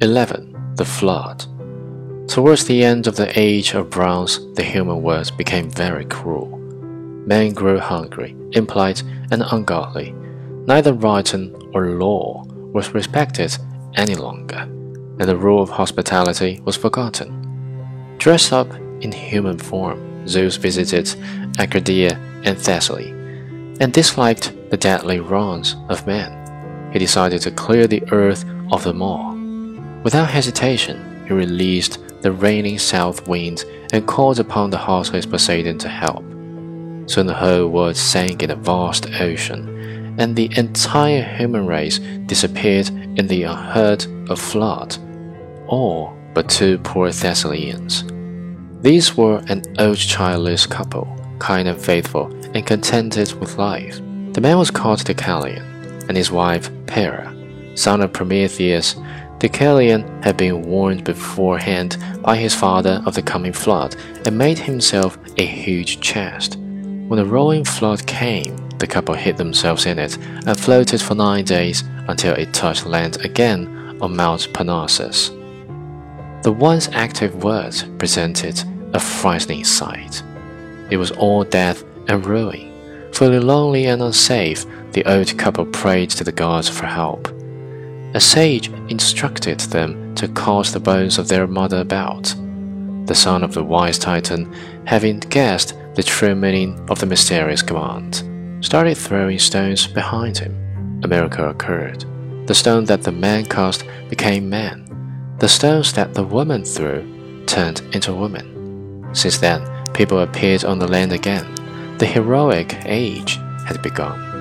11. The Flood. Towards the end of the Age of Bronze, the human world became very cruel. Men grew hungry, impolite, and ungodly. Neither writing or law was respected any longer, and the rule of hospitality was forgotten. Dressed up in human form, Zeus visited Arcadia and Thessaly, and disliked the deadly wrongs of men. He decided to clear the earth of them all. Without hesitation, he released the raining south wind and called upon the heartless Poseidon to help. Soon the whole world sank in a vast ocean, and the entire human race disappeared in the unheard of flood, all but two poor Thessalians. These were an old childless couple, kind and faithful, and contented with life. The man was called Deucalion, and his wife Pyrrha, son of Prometheus. Deucalion had been warned beforehand by his father of the coming flood and made himself a huge chest. When the rolling flood came, the couple hid themselves in it and floated for nine days until it touched land again on Mount Parnassus. The once active world presented a frightening sight. It was all death and ruin. Feeling lonely and unsafe, the old couple prayed to the gods for help. A sage instructed them to cast the bones of their mother about. The son of the wise Titan, having guessed the true meaning of the mysterious command, started throwing stones behind him. A miracle occurred. The stone that the man cast became man. The stones that the woman threw turned into women. Since then, people appeared on the land again. The heroic age had begun.